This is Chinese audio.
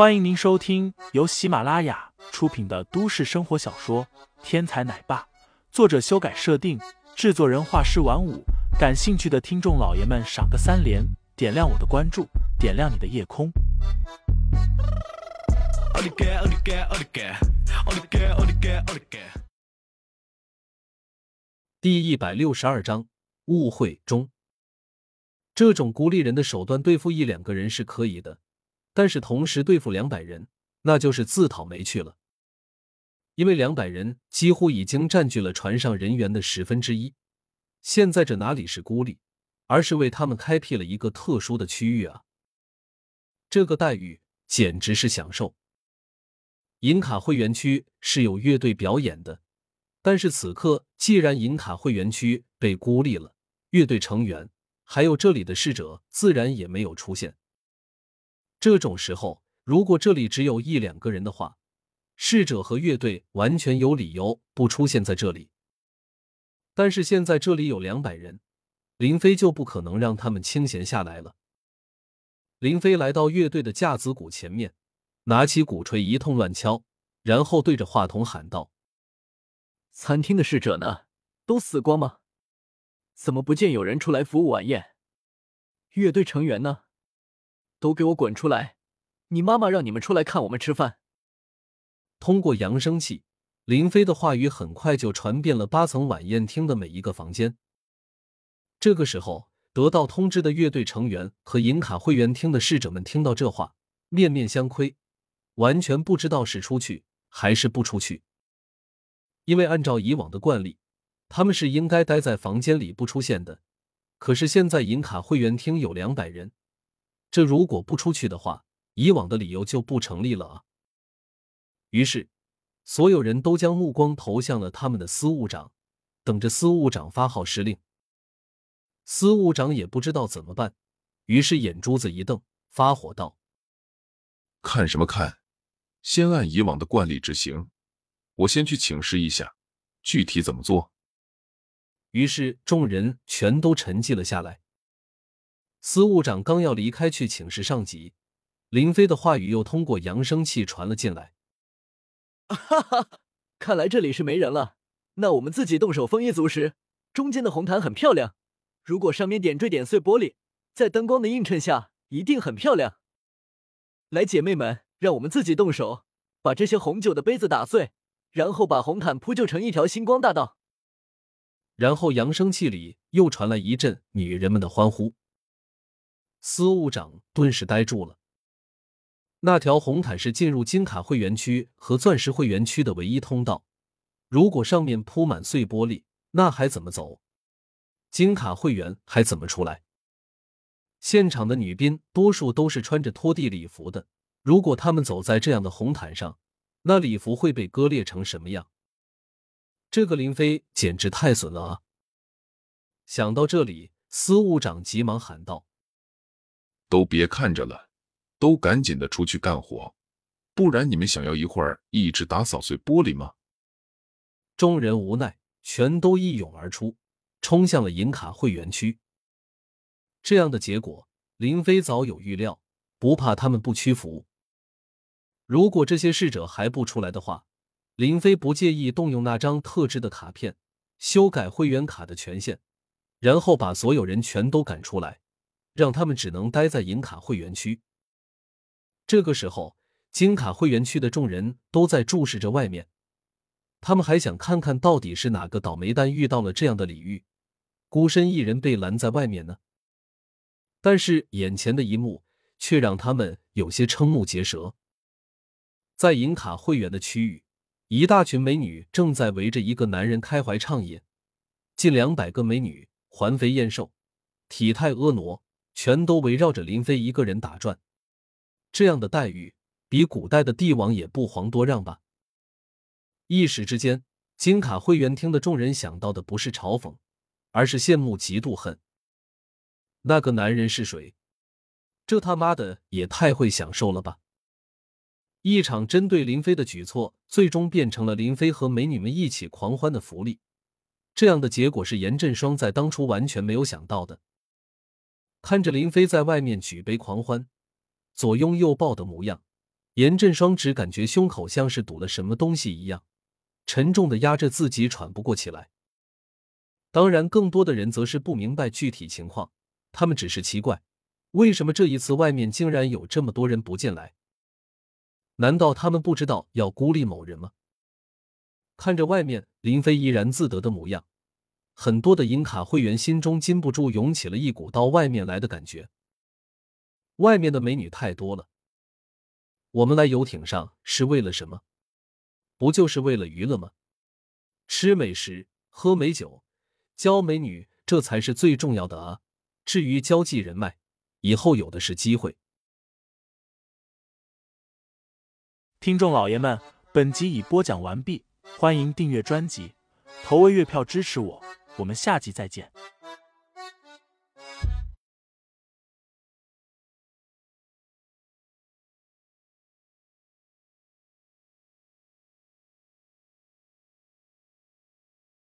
欢迎您收听由喜马拉雅出品的都市生活小说《天才奶爸》，作者修改设定，制作人画师晚舞。感兴趣的听众老爷们，赏个三连，点亮我的关注，点亮你的夜空。第一百六十二章误会中，这种孤立人的手段对付一两个人是可以的。但是同时对付两百人，那就是自讨没趣了。因为两百人几乎已经占据了船上人员的十分之一，现在这哪里是孤立，而是为他们开辟了一个特殊的区域啊！这个待遇简直是享受。银卡会员区是有乐队表演的，但是此刻既然银卡会员区被孤立了，乐队成员还有这里的侍者自然也没有出现。这种时候，如果这里只有一两个人的话，侍者和乐队完全有理由不出现在这里。但是现在这里有两百人，林飞就不可能让他们清闲下来了。林飞来到乐队的架子鼓前面，拿起鼓槌一通乱敲，然后对着话筒喊道：“餐厅的侍者呢？都死光吗？怎么不见有人出来服务晚宴？乐队成员呢？”都给我滚出来！你妈妈让你们出来看我们吃饭。通过扬声器，林飞的话语很快就传遍了八层晚宴厅的每一个房间。这个时候，得到通知的乐队成员和银卡会员厅的侍者们听到这话，面面相窥，完全不知道是出去还是不出去。因为按照以往的惯例，他们是应该待在房间里不出现的。可是现在银卡会员厅有两百人。这如果不出去的话，以往的理由就不成立了啊。于是，所有人都将目光投向了他们的司务长，等着司务长发号施令。司务长也不知道怎么办，于是眼珠子一瞪，发火道：“看什么看？先按以往的惯例执行。我先去请示一下，具体怎么做。”于是众人全都沉寂了下来。司务长刚要离开去请示上级，林飞的话语又通过扬声器传了进来。哈哈，看来这里是没人了，那我们自己动手丰衣足食。中间的红毯很漂亮，如果上面点缀点碎玻璃，在灯光的映衬下，一定很漂亮。来，姐妹们，让我们自己动手，把这些红酒的杯子打碎，然后把红毯铺就成一条星光大道。然后扬声器里又传来一阵女人们的欢呼。司务长顿时呆住了。那条红毯是进入金卡会员区和钻石会员区的唯一通道。如果上面铺满碎玻璃，那还怎么走？金卡会员还怎么出来？现场的女宾多数都是穿着拖地礼服的。如果他们走在这样的红毯上，那礼服会被割裂成什么样？这个林飞简直太损了啊！想到这里，司务长急忙喊道。都别看着了，都赶紧的出去干活，不然你们想要一会儿一直打扫碎玻璃吗？众人无奈，全都一涌而出，冲向了银卡会员区。这样的结果，林飞早有预料，不怕他们不屈服。如果这些侍者还不出来的话，林飞不介意动用那张特制的卡片，修改会员卡的权限，然后把所有人全都赶出来。让他们只能待在银卡会员区。这个时候，金卡会员区的众人都在注视着外面，他们还想看看到底是哪个倒霉蛋遇到了这样的礼遇，孤身一人被拦在外面呢？但是眼前的一幕却让他们有些瞠目结舌。在银卡会员的区域，一大群美女正在围着一个男人开怀畅饮，近两百个美女环肥燕瘦，体态婀娜。全都围绕着林飞一个人打转，这样的待遇比古代的帝王也不遑多让吧？一时之间，金卡会员厅的众人想到的不是嘲讽，而是羡慕、嫉妒、恨。那个男人是谁？这他妈的也太会享受了吧！一场针对林飞的举措，最终变成了林飞和美女们一起狂欢的福利。这样的结果是严振双在当初完全没有想到的。看着林飞在外面举杯狂欢、左拥右抱的模样，严振双只感觉胸口像是堵了什么东西一样，沉重的压着自己，喘不过气来。当然，更多的人则是不明白具体情况，他们只是奇怪，为什么这一次外面竟然有这么多人不进来？难道他们不知道要孤立某人吗？看着外面林飞怡然自得的模样，很多的银卡会员心中禁不住涌起了一股到外面来的感觉。外面的美女太多了。我们来游艇上是为了什么？不就是为了娱乐吗？吃美食，喝美酒，交美女，这才是最重要的啊！至于交际人脉，以后有的是机会。听众老爷们，本集已播讲完毕，欢迎订阅专辑，投喂月票支持我，我们下集再见。